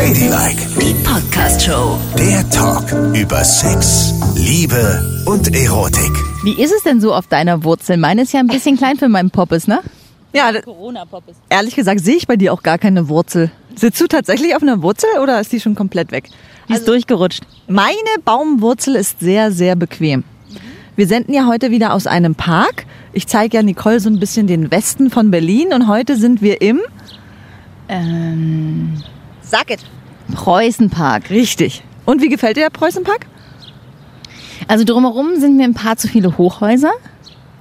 Ladylike, Die Podcast-Show. der Talk über Sex, Liebe und Erotik. Wie ist es denn so auf deiner Wurzel? Meine ist ja ein bisschen klein für meinen Poppes, ne? Ja, Corona-Poppes. ehrlich gesagt sehe ich bei dir auch gar keine Wurzel. Sitzt du tatsächlich auf einer Wurzel oder ist die schon komplett weg? Die ist durchgerutscht. Meine Baumwurzel ist sehr, sehr bequem. Wir senden ja heute wieder aus einem Park. Ich zeige ja Nicole so ein bisschen den Westen von Berlin und heute sind wir im Ähm, Sag it. Preußenpark. Richtig. Und wie gefällt dir der Preußenpark? Also drumherum sind mir ein paar zu viele Hochhäuser.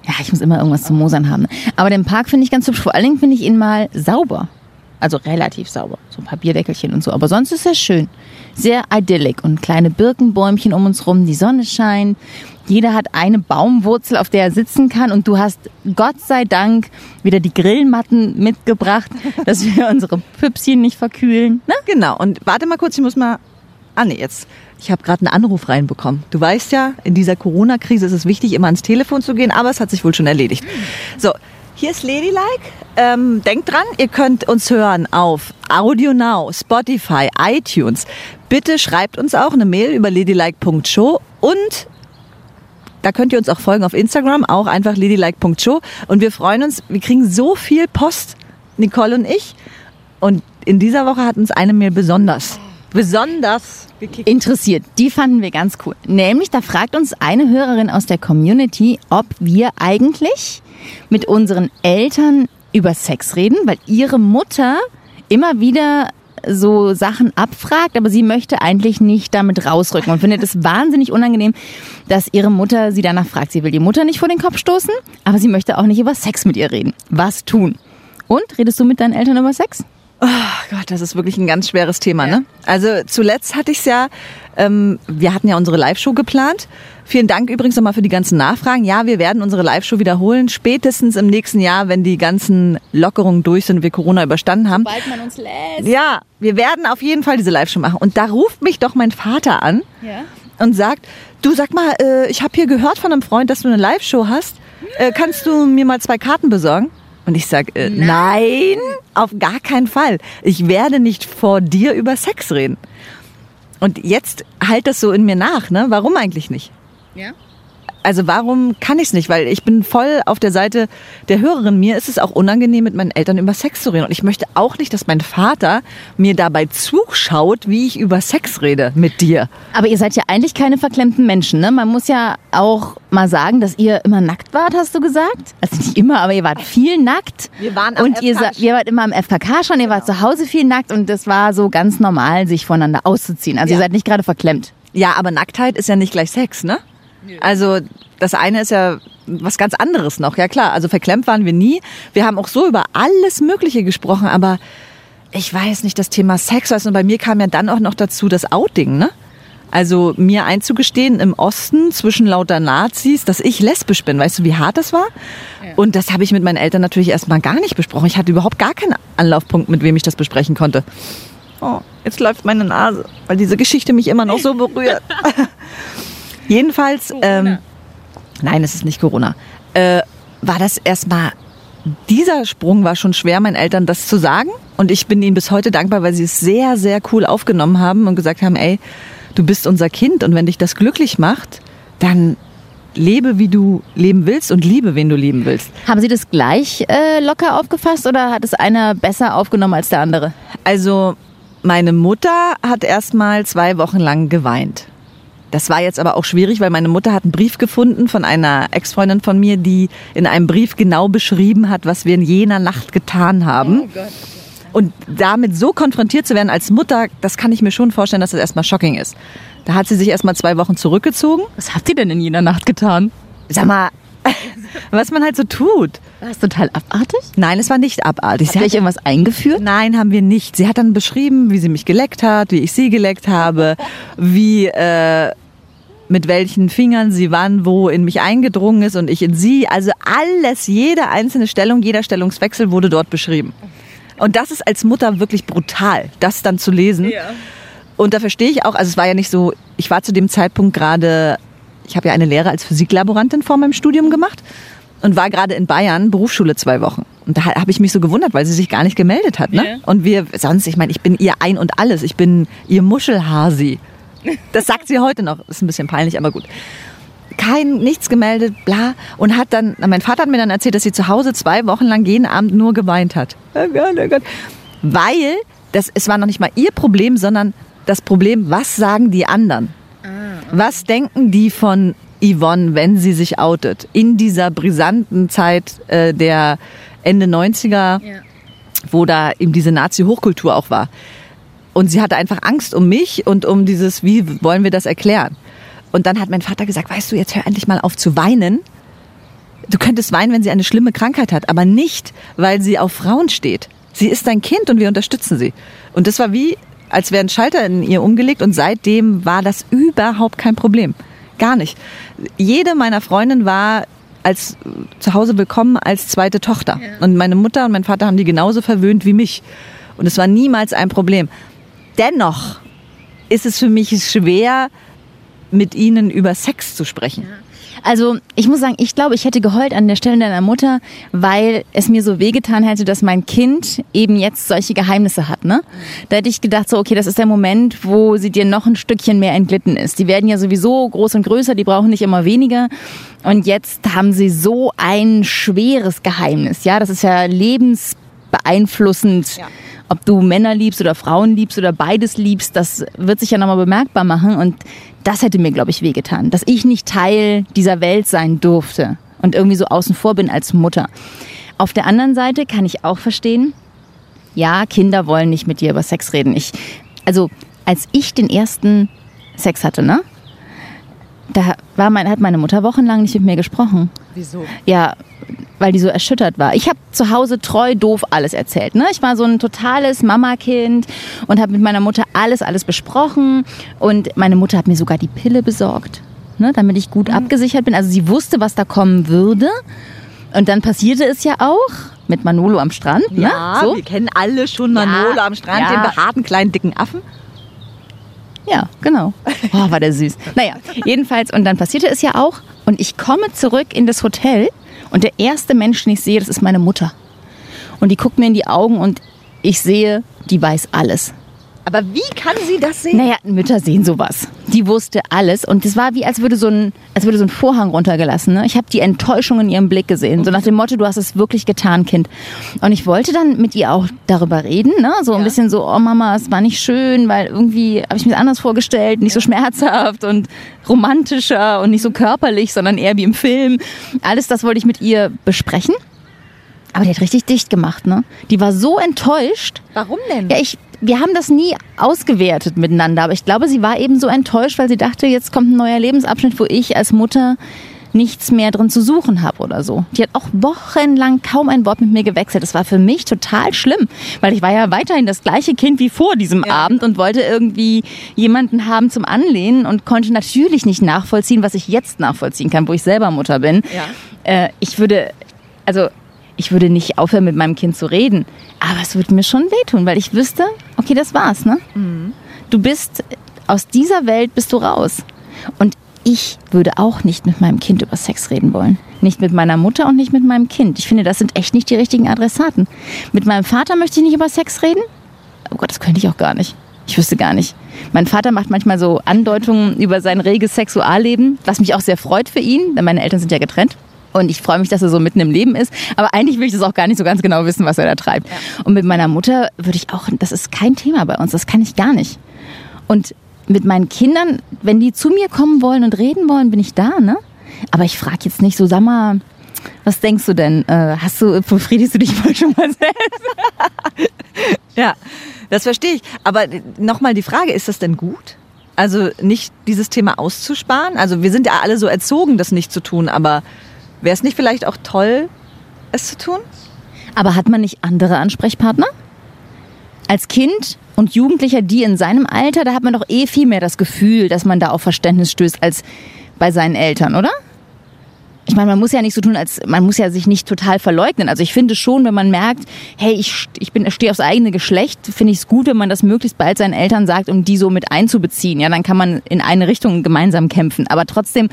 Ja, ich muss immer irgendwas zu Mosern haben. Aber den Park finde ich ganz hübsch. Vor allen Dingen finde ich ihn mal sauber. Also relativ sauber. So ein paar Bierdeckelchen und so. Aber sonst ist er schön. Sehr idyllic. Und kleine Birkenbäumchen um uns rum. Die Sonne scheint. Jeder hat eine Baumwurzel, auf der er sitzen kann. Und du hast Gott sei Dank wieder die Grillmatten mitgebracht, dass wir unsere Püpschen nicht verkühlen. Ne? Genau. Und warte mal kurz, ich muss mal. Ah nee, jetzt. Ich habe gerade einen Anruf reinbekommen. Du weißt ja, in dieser Corona-Krise ist es wichtig, immer ans Telefon zu gehen, aber es hat sich wohl schon erledigt. So, hier ist Ladylike. Ähm, denkt dran, ihr könnt uns hören auf Audio Now, Spotify, iTunes. Bitte schreibt uns auch eine Mail über ladylike.show und da könnt ihr uns auch folgen auf Instagram, auch einfach ladylike.show. Und wir freuen uns, wir kriegen so viel Post, Nicole und ich. Und in dieser Woche hat uns eine Mail besonders, besonders. Interessiert. Die fanden wir ganz cool. Nämlich, da fragt uns eine Hörerin aus der Community, ob wir eigentlich mit unseren Eltern über Sex reden, weil ihre Mutter immer wieder so Sachen abfragt, aber sie möchte eigentlich nicht damit rausrücken und findet es wahnsinnig unangenehm, dass ihre Mutter sie danach fragt. Sie will die Mutter nicht vor den Kopf stoßen, aber sie möchte auch nicht über Sex mit ihr reden. Was tun? Und redest du mit deinen Eltern über Sex? Oh Gott, das ist wirklich ein ganz schweres Thema. Ne? Also zuletzt hatte ich es ja, ähm, wir hatten ja unsere Live-Show geplant. Vielen Dank übrigens nochmal für die ganzen Nachfragen. Ja, wir werden unsere Live-Show wiederholen, spätestens im nächsten Jahr, wenn die ganzen Lockerungen durch sind und wir Corona überstanden haben. Bald man uns lässt. Ja, wir werden auf jeden Fall diese Live-Show machen. Und da ruft mich doch mein Vater an Ja. und sagt, du sag mal, äh, ich habe hier gehört von einem Freund, dass du eine Live-Show hast. Äh, kannst du mir mal zwei Karten besorgen? Und ich sag, äh, nein, auf gar keinen Fall. Ich werde nicht vor dir über Sex reden. Und jetzt halt das so in mir nach, ne? Warum eigentlich nicht? Ja. Also warum kann ich es nicht? Weil ich bin voll auf der Seite der Hörerin. Mir ist es auch unangenehm, mit meinen Eltern über Sex zu reden. Und ich möchte auch nicht, dass mein Vater mir dabei zuschaut, wie ich über Sex rede mit dir. Aber ihr seid ja eigentlich keine verklemmten Menschen, ne? Man muss ja auch mal sagen, dass ihr immer nackt wart, hast du gesagt? Also nicht immer, aber ihr wart viel nackt. Wir waren am und ihr, ihr wart immer am FKK schon, ihr wart zu Hause viel nackt und das war so ganz normal, sich voneinander auszuziehen. Also ihr Ja. seid nicht gerade verklemmt. Ja, aber Nacktheit ist ja nicht gleich Sex, ne? Also das eine ist ja was ganz anderes noch. Ja klar, also verklemmt waren wir nie. Wir haben auch so über alles Mögliche gesprochen, aber ich weiß nicht, das Thema Sex, weißt du, und bei mir kam ja dann auch noch dazu das Outing, ne? Also mir einzugestehen im Osten zwischen lauter Nazis, dass ich lesbisch bin. Weißt du, wie hart das war? Und das habe ich mit meinen Eltern natürlich erstmal gar nicht besprochen. Ich hatte überhaupt gar keinen Anlaufpunkt, mit wem ich das besprechen konnte. Oh, jetzt läuft meine Nase, weil diese Geschichte mich immer noch so berührt. Jedenfalls, ähm, nein, es ist nicht Corona, äh, war das erstmal, dieser Sprung war schon schwer, meinen Eltern das zu sagen. Und ich bin ihnen bis heute dankbar, weil sie es sehr, sehr cool aufgenommen haben und gesagt haben, ey, du bist unser Kind und wenn dich das glücklich macht, dann lebe, wie du leben willst und liebe, wen du lieben willst. Haben Sie das gleich äh, locker aufgefasst oder hat es einer besser aufgenommen als der andere? Also meine Mutter hat erst mal zwei Wochen lang geweint. Das war jetzt aber auch schwierig, weil meine Mutter hat einen Brief gefunden von einer Ex-Freundin von mir, die in einem Brief genau beschrieben hat, was wir in jener Nacht getan haben. Und damit so konfrontiert zu werden als Mutter, das kann ich mir schon vorstellen, dass das erstmal shocking ist. Da hat sie sich erstmal zwei Wochen zurückgezogen. Was habt ihr denn in jener Nacht getan? Sag mal, was man halt so tut. War das total abartig? Nein, es war nicht abartig. Habt euch irgendwas eingeführt? Nein, haben wir nicht. Sie hat dann beschrieben, wie sie mich geleckt hat, wie ich sie geleckt habe, wie äh, mit welchen Fingern sie wann wo in mich eingedrungen ist und ich in sie. Also alles, jede einzelne Stellung, jeder Stellungswechsel wurde dort beschrieben. Und das ist als Mutter wirklich brutal, das dann zu lesen. Und da verstehe ich auch, also es war ja nicht so, ich war zu dem Zeitpunkt gerade, ich habe ja eine Lehre als Physiklaborantin vor meinem Studium gemacht und war gerade in Bayern, Berufsschule zwei Wochen. Und da habe ich mich so gewundert, weil sie sich gar nicht gemeldet hat. Ne? Ja. Und wir, sonst, ich meine, ich bin ihr ein und alles. Ich bin ihr Muschelhasi. Das sagt sie heute noch. Ist ein bisschen peinlich, aber gut. Kein, nichts gemeldet, bla. Und hat dann, mein Vater hat mir dann erzählt, dass sie zu Hause zwei Wochen lang jeden Abend nur geweint hat. Oh Gott, oh Gott. Weil, das, es war noch nicht mal ihr Problem, sondern das Problem, was sagen die anderen? Was denken die von Yvonne, wenn sie sich outet? In dieser brisanten Zeit äh, der Ende 90er, wo da eben diese Nazi-Hochkultur auch war. Und sie hatte einfach Angst um mich und um dieses, wie wollen wir das erklären? Und dann hat mein Vater gesagt, weißt du, jetzt hör endlich mal auf zu weinen. Du könntest weinen, wenn sie eine schlimme Krankheit hat, aber nicht, weil sie auf Frauen steht. Sie ist dein Kind und wir unterstützen sie. Und das war wie, als wäre ein Schalter in ihr umgelegt und seitdem war das überhaupt kein Problem. Gar nicht. Jede meiner Freundinnen war als zu Hause willkommen als zweite Tochter. Und meine Mutter und mein Vater haben die genauso verwöhnt wie mich. Und es war niemals ein Problem. Dennoch ist es für mich schwer, mit ihnen über Sex zu sprechen. Also ich muss sagen, ich glaube, ich hätte geheult an der Stelle deiner Mutter, weil es mir so wehgetan hätte, dass mein Kind eben jetzt solche Geheimnisse hat. Ne? Da hätte ich gedacht, so okay, das ist der Moment, wo sie dir noch ein Stückchen mehr entglitten ist. Die werden ja sowieso groß und größer, die brauchen nicht immer weniger. Und jetzt haben sie so ein schweres Geheimnis. Ja, das ist ja lebensbeeinflussend. Ja. Ob du Männer liebst oder Frauen liebst oder beides liebst, das wird sich ja nochmal bemerkbar machen. Und das hätte mir, glaube ich, wehgetan, dass ich nicht Teil dieser Welt sein durfte und irgendwie so außen vor bin als Mutter. Auf der anderen Seite kann ich auch verstehen, ja, Kinder wollen nicht mit dir über Sex reden. Ich, also, als ich den ersten Sex hatte, ne? Da war mein, hat meine Mutter wochenlang nicht mit mir gesprochen. Wieso? Ja, weil die so erschüttert war. Ich habe zu Hause treu doof alles erzählt. Ne? Ich war so ein totales Mamakind und habe mit meiner Mutter alles, alles besprochen. Und meine Mutter hat mir sogar die Pille besorgt, ne? damit ich gut abgesichert bin. Also sie wusste, was da kommen würde. Und dann passierte es ja auch mit Manolo am Strand. Ja, ne? so. wir kennen alle schon Manolo Ja, am Strand, ja. den behaarten kleinen dicken Affen. Ja, genau. Oh, war der süß. Naja, jedenfalls, und dann passierte es ja auch. Und ich komme zurück in das Hotel und der erste Mensch, den ich sehe, das ist meine Mutter. Und die guckt mir in die Augen und ich sehe, die weiß alles. Aber wie kann sie das sehen? Naja, Mütter sehen sowas. Die wusste alles und es war wie, als würde so ein, als würde so ein Vorhang runtergelassen. Ne? Ich habe die Enttäuschung in ihrem Blick gesehen, so nach dem Motto, du hast es wirklich getan, Kind. Und ich wollte dann mit ihr auch darüber reden, ne? so ein Ja. bisschen so, oh Mama, es war nicht schön, weil irgendwie habe ich mir anders vorgestellt, nicht so schmerzhaft und romantischer und nicht so körperlich, sondern eher wie im Film. Alles das wollte ich mit ihr besprechen. Aber die hat richtig dicht gemacht, ne? Die war so enttäuscht. Warum denn? Ja, ich, wir haben das nie ausgewertet miteinander, aber ich glaube, sie war eben so enttäuscht, weil sie dachte, jetzt kommt ein neuer Lebensabschnitt, wo ich als Mutter nichts mehr drin zu suchen habe oder so. Die hat auch wochenlang kaum ein Wort mit mir gewechselt. Das war für mich total schlimm, weil ich war ja weiterhin das gleiche Kind wie vor diesem Ja. Abend und wollte irgendwie jemanden haben zum Anlehnen und konnte natürlich nicht nachvollziehen, was ich jetzt nachvollziehen kann, wo ich selber Mutter bin. Ja. Äh, ich würde, also ich würde nicht aufhören, mit meinem Kind zu reden, aber es würde mir schon wehtun, weil ich wüsste, okay, das war's, ne? Du bist aus dieser Welt bist du raus. Und ich würde auch nicht mit meinem Kind über Sex reden wollen. Nicht mit meiner Mutter und nicht mit meinem Kind. Ich finde, das sind echt nicht die richtigen Adressaten. Mit meinem Vater möchte ich nicht über Sex reden. Oh Gott, das könnte ich auch gar nicht. Ich wüsste gar nicht. Mein Vater macht manchmal so Andeutungen über sein reges Sexualleben, was mich auch sehr freut für ihn, denn meine Eltern sind ja getrennt. Und ich freue mich, dass er so mitten im Leben ist. Aber eigentlich will ich das auch gar nicht so ganz genau wissen, was er da treibt. Und mit meiner Mutter würde ich auch, das ist kein Thema bei uns, das kann ich gar nicht. Und mit meinen Kindern, wenn die zu mir kommen wollen und reden wollen, bin ich da, ne? Aber ich frage jetzt nicht so, sag mal, was denkst du denn? Äh, hast du, befriedigst du dich wohl schon mal selbst? Ja, das verstehe ich. Aber nochmal die Frage, ist das denn gut? Also nicht dieses Thema auszusparen? Also wir sind ja alle so erzogen, das nicht zu tun, aber wäre es nicht vielleicht auch toll, es zu tun? Aber hat man nicht andere Ansprechpartner? Als Kind und Jugendlicher, die in seinem Alter, da hat man doch eh viel mehr das Gefühl, dass man da auf Verständnis stößt als bei seinen Eltern, oder? Ich meine, man muss ja nicht so tun, als man muss ja sich nicht total verleugnen. Also ich finde schon, wenn man merkt, hey, ich, ich bin, stehe aufs eigene Geschlecht, finde ich es gut, wenn man das möglichst bald seinen Eltern sagt, um die so mit einzubeziehen. Ja, dann kann man in eine Richtung gemeinsam kämpfen. Aber trotzdem,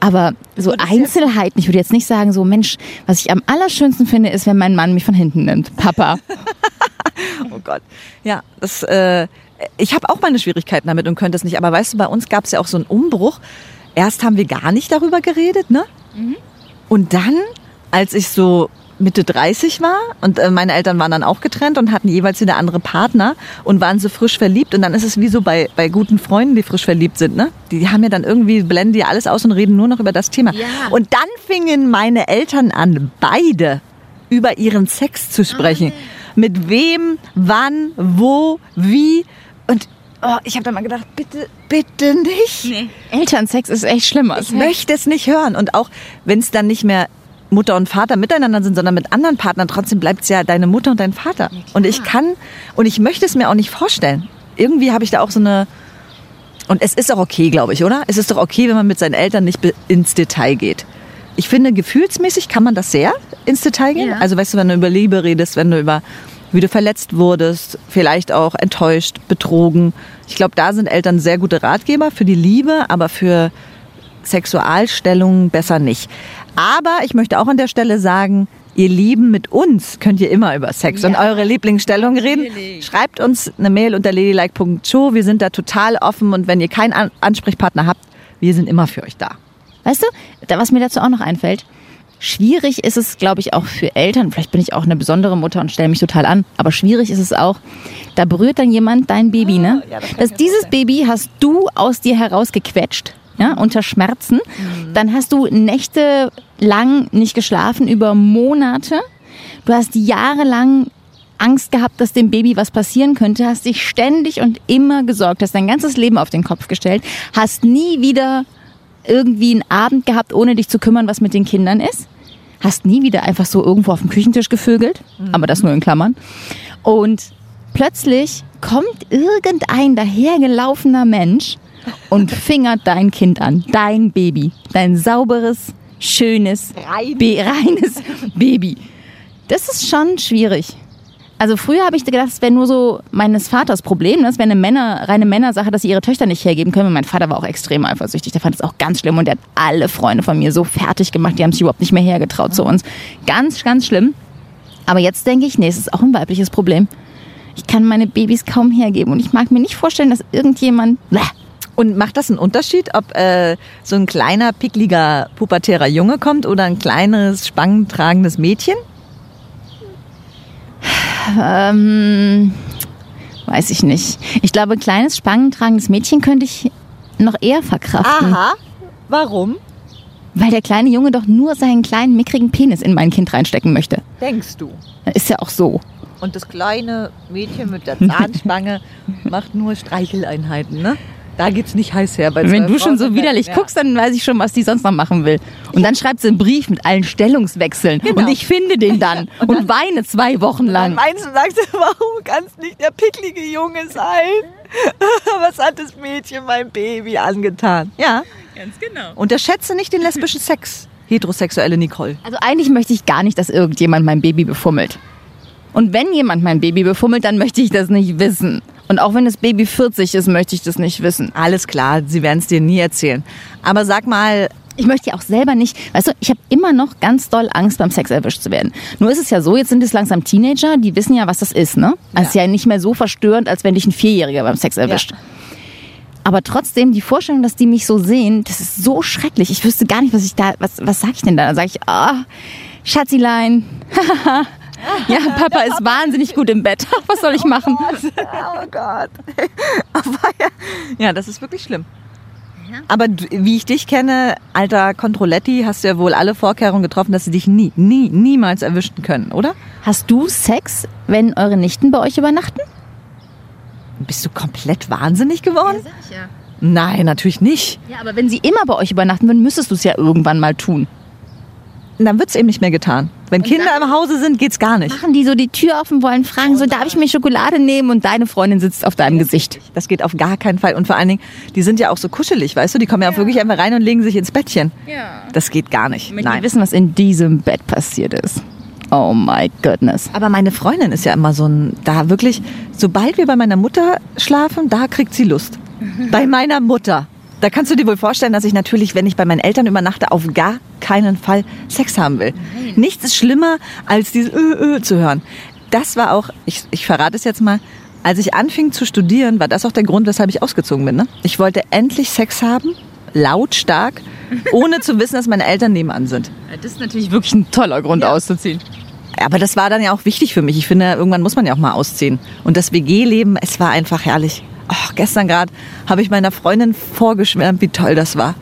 aber so Einzelheiten, ich würde jetzt nicht sagen, so Mensch, was ich am allerschönsten finde, ist, wenn mein Mann mich von hinten nimmt. Papa. oh Gott. Ja, das, äh, ich habe auch meine Schwierigkeiten damit und könnte es nicht. Aber weißt du, bei uns gab es ja auch so einen Umbruch. Erst haben wir gar nicht darüber geredet, ne? Und dann, als ich so Mitte 30 war und äh, meine Eltern waren dann auch getrennt und hatten jeweils wieder andere Partner und waren so frisch verliebt und dann ist es wie so bei, bei guten Freunden, die frisch verliebt sind, ne? Die haben ja dann irgendwie, blenden die alles aus und reden nur noch über das Thema. Ja. Und dann fingen meine Eltern an, beide über ihren Sex zu sprechen. Mit wem, wann, wo, wie und oh, ich habe dann mal gedacht, bitte, bitte nicht. Elternsex ist echt schlimmer. Ich möchte es nicht hören. Und auch wenn es dann nicht mehr Mutter und Vater miteinander sind, sondern mit anderen Partnern, trotzdem bleibt es ja deine Mutter und dein Vater. und ich kann, und ich möchte es mir auch nicht vorstellen. Irgendwie habe ich da auch so eine, und es ist auch okay, glaube ich, oder? Es ist doch okay, wenn man mit seinen Eltern nicht ins Detail geht. Ich finde, gefühlsmäßig kann man das sehr ins Detail gehen. Ja. Also weißt du, wenn du über Liebe redest, wenn du über wie du verletzt wurdest, vielleicht auch enttäuscht, betrogen. Ich glaube, da sind Eltern sehr gute Ratgeber für die Liebe, aber für Sexualstellungen besser nicht. Aber ich möchte auch an der Stelle sagen, ihr Lieben, mit uns könnt ihr immer über Sex und eure Lieblingsstellung reden. Schreibt uns eine Mail unter ladylike.show. Wir sind da total offen und wenn ihr keinen An Ansprechpartner habt, wir sind immer für euch da. Weißt du, da, was mir dazu auch noch einfällt, schwierig ist es, glaube ich, auch für Eltern, vielleicht bin ich auch eine besondere Mutter und stelle mich total an, aber schwierig ist es auch, da berührt dann jemand dein Baby, ne? ja, das dass dieses vorstellen. Baby hast du aus dir herausgequetscht, ja, unter Schmerzen. Dann hast du nächtelang nicht geschlafen, über Monate. Du hast jahrelang Angst gehabt, dass dem Baby was passieren könnte, hast dich ständig und immer gesorgt, hast dein ganzes Leben auf den Kopf gestellt, hast nie wieder irgendwie einen Abend gehabt, ohne dich zu kümmern, was mit den Kindern ist. Hast nie wieder einfach so irgendwo auf dem Küchentisch gevögelt, aber das nur in Klammern. Und plötzlich kommt irgendein dahergelaufener Mensch und fingert dein Kind an, dein Baby, dein sauberes, schönes, Be reines Baby. Das ist schon schwierig. Also früher habe ich gedacht, es wäre nur so meines Vaters Problem. Das wäre eine Männer, reine Männersache, dass sie ihre Töchter nicht hergeben können. Und mein Vater war auch extrem eifersüchtig. Der fand es auch ganz schlimm und der hat alle Freunde von mir so fertig gemacht. Die haben sich überhaupt nicht mehr hergetraut zu uns. Ganz, ganz schlimm. Aber jetzt denke ich, nee, es ist auch ein weibliches Problem. Ich kann meine Babys kaum hergeben und ich mag mir nicht vorstellen, dass irgendjemand. Bäh. Und macht das einen Unterschied, ob äh, so ein kleiner, pickliger, pubertärer Junge kommt oder ein kleines, spangentragendes Mädchen? Ähm, weiß ich nicht. Ich glaube, kleines, spangentragendes Mädchen könnte ich noch eher verkraften. Warum? Weil der kleine Junge doch nur seinen kleinen, mickrigen Penis in mein Kind reinstecken möchte. Denkst du? Ist ja auch so. Und das kleine Mädchen mit der Zahnspange macht nur Streicheleinheiten, ne? Da geht's nicht heiß her. Bei Wenn du schon Frauen so im widerlich. Ja. guckst, dann weiß ich schon, was die sonst noch machen will. Und dann schreibt sie einen Brief mit allen Stellungswechseln. Genau. Und ich finde den dann und, weine zwei Wochen Dann lang. meinst du, sagst du, warum kann es nicht der picklige Junge sein? Was hat das Mädchen meinem Baby angetan? Ja. Ganz genau. Unterschätze nicht den lesbischen Sex. Heterosexuelle Nicole. Also eigentlich möchte ich gar nicht, dass irgendjemand mein Baby befummelt. Und wenn jemand mein Baby befummelt, dann möchte ich das nicht wissen. Und auch wenn das Baby 40 ist, möchte ich das nicht wissen. Alles klar, sie werden es dir nie erzählen. Aber sag mal, Ich möchte ja auch selber nicht, weißt du, ich habe immer noch ganz doll Angst, beim Sex erwischt zu werden. Nur ist es ja so, jetzt sind es langsam Teenager, die wissen ja, was das ist, ne? Also es ist ja nicht mehr so verstörend, als wenn dich ein Vierjähriger beim Sex erwischt. Aber trotzdem, die Vorstellung, dass die mich so sehen, das ist so schrecklich. Ich wüsste gar nicht, was ich da, was, was sag ich denn da? Dann sage ich, ah, Schatzilein. ja, Papa ist wahnsinnig gut im Bett. Was soll ich machen? Oh Gott. Ja, ja, das ist wirklich schlimm. Aber wie ich dich kenne, alter Controletti, hast du ja wohl alle Vorkehrungen getroffen, dass sie dich nie, nie, niemals erwischen können, oder? Hast du Sex, wenn eure Nichten bei euch übernachten? Bist du komplett wahnsinnig geworden? Nein, natürlich nicht. Ja, aber wenn sie immer bei euch übernachten würden, müsstest du es ja irgendwann mal tun. Dann wird's eben nicht mehr getan. Wenn Kinder dann- im Hause sind, geht's gar nicht. Machen die so die Tür offen wollen, fragen so, darf ich mir Schokolade nehmen? Und deine Freundin sitzt auf deinem Gesicht. Das geht auf gar keinen Fall. Und vor allen Dingen, die sind ja auch so kuschelig, weißt du? Die kommen ja, auch wirklich einfach rein und legen sich ins Bettchen. Ja. Das geht gar nicht. Damit Nein. die wissen, was in diesem Bett passiert ist. Oh my goodness. Aber meine Freundin ist ja immer so ein, da wirklich, sobald wir bei meiner Mutter schlafen, da kriegt sie Lust. bei meiner Mutter. Da kannst du dir wohl vorstellen, dass ich natürlich, wenn ich bei meinen Eltern übernachte, auf gar keinen Fall Sex haben will. Nichts ist schlimmer, als dieses Ö, Ö zu hören. Das war auch, ich, ich verrate es jetzt mal, als ich anfing zu studieren, war das auch der Grund, weshalb ich ausgezogen bin. Ne? Ich wollte endlich Sex haben, lautstark, ohne zu wissen, dass meine Eltern nebenan sind. Das ist natürlich wirklich ein toller Grund Ja. auszuziehen. Aber das war dann ja auch wichtig für mich. Ich finde, irgendwann muss man ja auch mal ausziehen. Und das WG-Leben, es war einfach herrlich. Oh, gestern gerade habe ich meiner Freundin vorgeschwärmt, wie toll das war.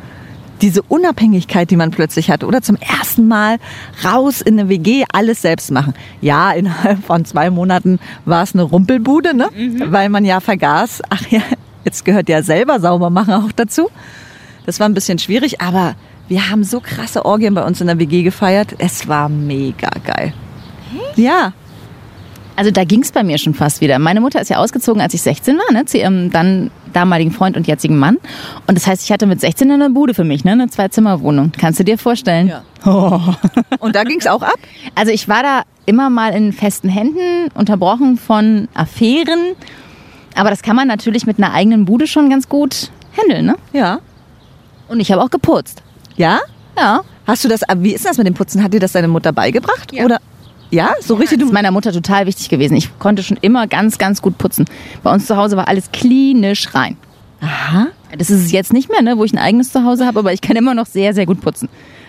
Diese Unabhängigkeit, die man plötzlich hatte. Oder zum ersten Mal raus in eine WG, alles selbst machen. Ja, innerhalb von zwei Monaten war es eine Rumpelbude, ne? Weil man ja vergaß, ach ja, jetzt gehört ja selber sauber machen auch dazu. Das war ein bisschen schwierig, aber wir haben so krasse Orgien bei uns in der WG gefeiert. Es war mega geil. Ja, Also da ging es bei mir schon fast wieder. Meine Mutter ist ja ausgezogen, als ich 16 war, ne, zu ihrem dann damaligen Freund und jetzigen Mann. Und das heißt, ich hatte mit 16 eine Bude für mich, ne, eine Zwei-Zimmer-Wohnung. Kannst du dir vorstellen? Ja. und da ging's auch ab. Also ich war da immer mal in festen Händen, unterbrochen von Affären. Aber das kann man natürlich mit einer eigenen Bude schon ganz gut handeln, ne? Ja. Und ich habe auch geputzt. Ja? Ja. Hast du das, wie ist das mit dem Putzen? Hat dir das deine Mutter beigebracht? Ja. Oder? Ja, so richtig. Das ist meiner Mutter total wichtig gewesen. Ich konnte schon immer ganz, ganz gut putzen. Bei uns zu Hause war alles klinisch rein. aha. Das ist es jetzt nicht mehr, ne, wo ich ein eigenes Zuhause habe, aber ich kann immer noch sehr, sehr gut putzen.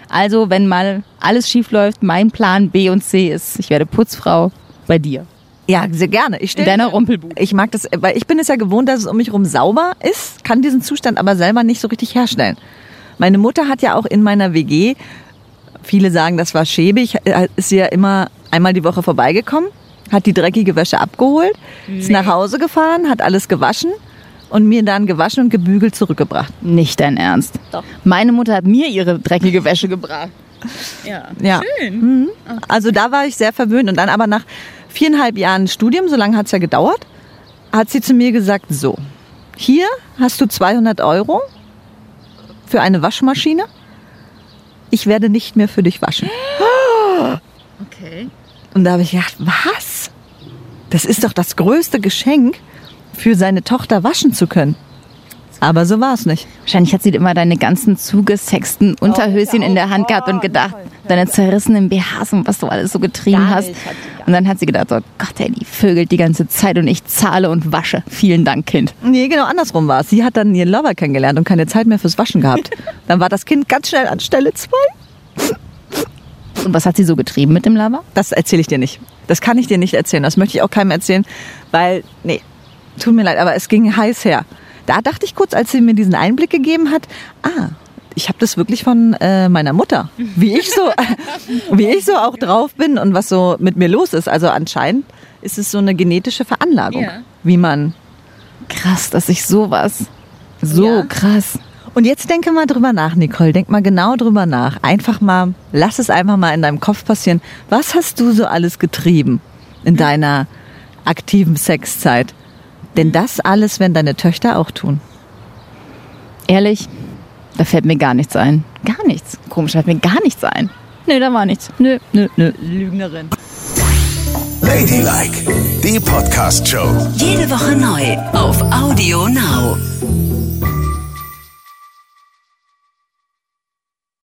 Also, wenn mal alles schief läuft, mein Plan B und C ist, ich werde Putzfrau bei dir. Ja, sehr gerne. Ich In deiner Rumpelbude. ich mag das, weil ich bin es ja gewohnt, dass es um mich herum sauber ist, kann diesen Zustand aber selber nicht so richtig herstellen. Meine Mutter hat ja auch in meiner WG, viele sagen, das war schäbig, äh, ist sie ja immer einmal die Woche vorbeigekommen, hat die dreckige Wäsche abgeholt, ist nach Hause gefahren, hat alles gewaschen und mir dann gewaschen und gebügelt zurückgebracht. Nicht dein Ernst. Doch. Meine Mutter hat mir ihre dreckige Wäsche gebracht. Ja. Ja. Mhm. Also da war ich sehr verwöhnt. Und dann aber nach viereinhalb Jahren Studium, so lange hat's ja gedauert, hat sie zu mir gesagt, so, hier hast du 200 Euro für eine Waschmaschine. Ich werde nicht mehr für dich waschen. Okay. Und da habe ich gedacht, was? Das ist doch das größte Geschenk, für seine Tochter waschen zu können. Aber so war es nicht. Wahrscheinlich hat sie immer deine ganzen zugesexten Unterhöschen in der Hand gehabt und gedacht, deine zerrissenen BHs und was du alles so getrieben hast. Und dann hat sie gedacht, oh Gott, ey, die vögelt die ganze Zeit und ich zahle und wasche. Vielen Dank, Kind. Nee, genau andersrum war es. Sie hat dann ihren Lover kennengelernt und keine Zeit mehr fürs Waschen gehabt. Dann war das Kind ganz schnell an Stelle zwei. Und was hat sie so getrieben mit dem Lover? Das erzähle ich dir nicht. Das kann ich dir nicht erzählen. Das möchte ich auch keinem erzählen, weil, nee, tut mir leid, aber es ging heiß her. Da dachte ich kurz, als sie mir diesen Einblick gegeben hat, ah, ich habe das wirklich von äh, meiner Mutter, wie ich so, wie ich so auch drauf bin und was so mit mir los ist. Also anscheinend ist es so eine genetische Veranlagung, Ja. wie man. Krass, dass ich sowas. So Ja. krass. Und jetzt denke mal drüber nach, Nicole. Denk mal genau drüber nach. Einfach mal, lass es einfach mal in deinem Kopf passieren. Was hast du so alles getrieben in deiner aktiven Sexzeit? Denn das alles werden deine Töchter auch tun. Ehrlich, da fällt mir gar nichts ein. Gar nichts. Komisch, fällt mir gar nichts ein. Nö, da war nichts. Nö, nö, nö. Lügnerin. Ladylike, die Podcast-Show. Jede Woche neu auf Audio Now.